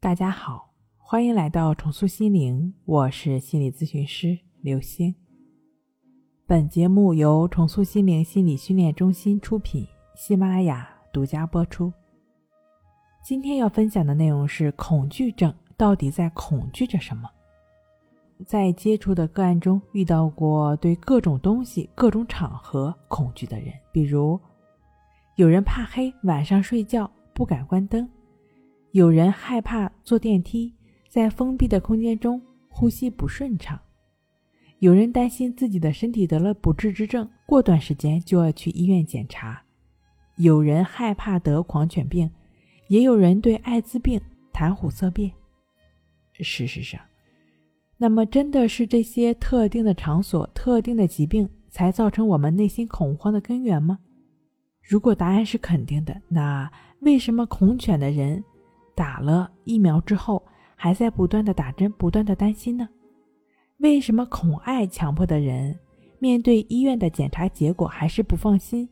大家好，欢迎来到重塑心灵，我是心理咨询师刘星。本节目由重塑心灵心理训练中心出品，喜马拉雅独家播出。今天要分享的内容是恐惧症到底在恐惧着什么？在接触的个案中，遇到过对各种东西、各种场合恐惧的人，比如有人怕黑，晚上睡觉不敢关灯。有人害怕坐电梯，在封闭的空间中呼吸不顺畅；有人担心自己的身体得了不治之症，过段时间就要去医院检查；有人害怕得狂犬病，也有人对艾滋病谈虎色变。事实上，那么真的是这些特定的场所、特定的疾病才造成我们内心恐慌的根源吗？如果答案是肯定的，那为什么恐犬的人？打了疫苗之后，还在不断的打针，不断的担心呢？为什么恐爱强迫的人面对医院的检查结果还是不放心，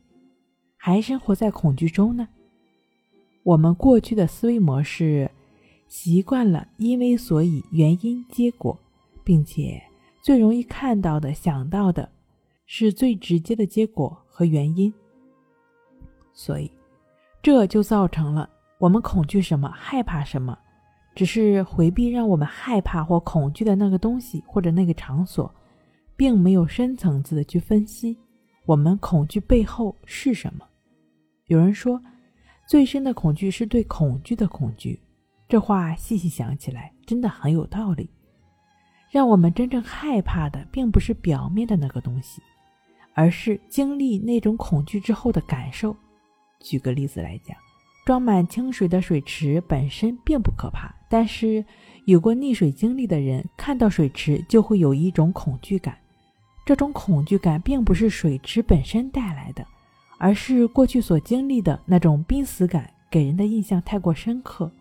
还生活在恐惧中呢？我们过去的思维模式习惯了因为所以原因结果，并且最容易看到的想到的是最直接的结果和原因，所以这就造成了。我们恐惧什么，害怕什么，只是回避让我们害怕或恐惧的那个东西或者那个场所，并没有深层次的去分析我们恐惧背后是什么。有人说，最深的恐惧是对恐惧的恐惧，这话细细想起来真的很有道理。让我们真正害怕的，并不是表面的那个东西，而是经历那种恐惧之后的感受。举个例子来讲。装满清水的水池本身并不可怕，但是有过溺水经历的人看到水池就会有一种恐惧感。这种恐惧感并不是水池本身带来的，而是过去所经历的那种濒死感给人的印象太过深刻。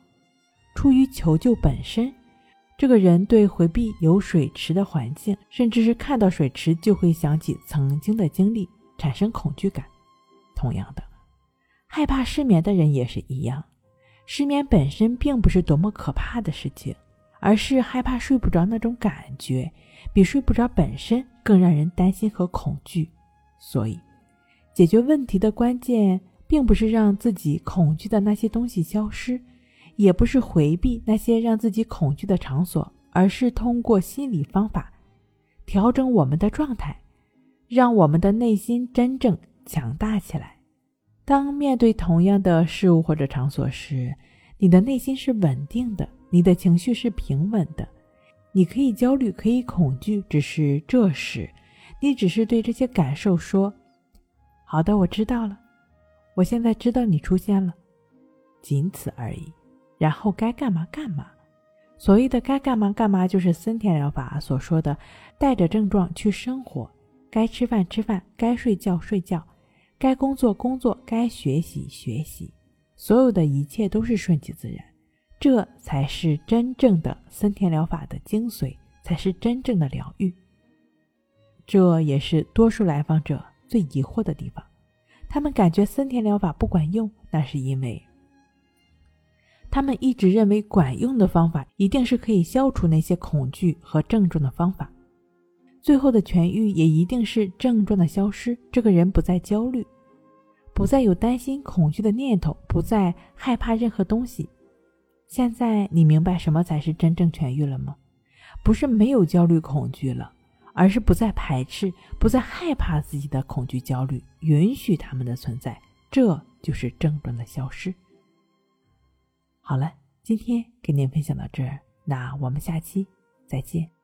出于求救本身，这个人对回避有水池的环境，甚至是看到水池就会想起曾经的经历，产生恐惧感。同样的。害怕失眠的人也是一样，失眠本身并不是多么可怕的事情，而是害怕睡不着那种感觉，比睡不着本身更让人担心和恐惧。所以，解决问题的关键并不是让自己恐惧的那些东西消失，也不是回避那些让自己恐惧的场所，而是通过心理方法调整我们的状态，让我们的内心真正强大起来。当面对同样的事物或者场所时，你的内心是稳定的，你的情绪是平稳的。你可以焦虑，可以恐惧，只是这时，你只是对这些感受说：“好的，我知道了，我现在知道你出现了，仅此而已。”然后该干嘛干嘛。所谓的该干嘛干嘛，就是森田疗法所说的带着症状去生活，该吃饭吃饭，该睡觉睡觉。该工作工作，该学习学习，所有的一切都是顺其自然，这才是真正的森田疗法的精髓，才是真正的疗愈。这也是多数来访者最疑惑的地方，他们感觉森田疗法不管用，那是因为他们一直认为管用的方法一定是可以消除那些恐惧和症状的方法。最后的痊愈也一定是症状的消失，这个人不再焦虑，不再有担心、恐惧的念头，不再害怕任何东西。现在你明白什么才是真正痊愈了吗？不是没有焦虑、恐惧了，而是不再排斥、不再害怕自己的恐惧、焦虑，允许他们的存在，这就是症状的消失。好了，今天跟您分享到这儿，那我们下期再见。